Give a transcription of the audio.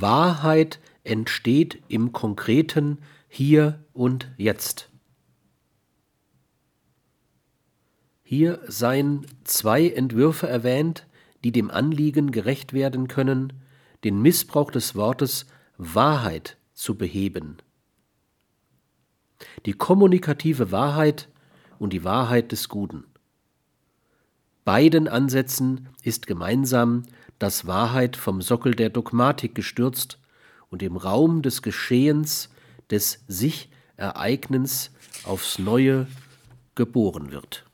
Wahrheit entsteht im konkreten Hier und Jetzt. Hier seien zwei Entwürfe erwähnt, die dem Anliegen gerecht werden können, den Missbrauch des Wortes Wahrheit zu beheben. Die kommunikative Wahrheit und die Wahrheit des Guten. Beiden Ansätzen ist gemeinsam, dass Wahrheit vom Sockel der Dogmatik gestürzt und im Raum des Geschehens, des Sich-Ereignens aufs Neue geboren wird.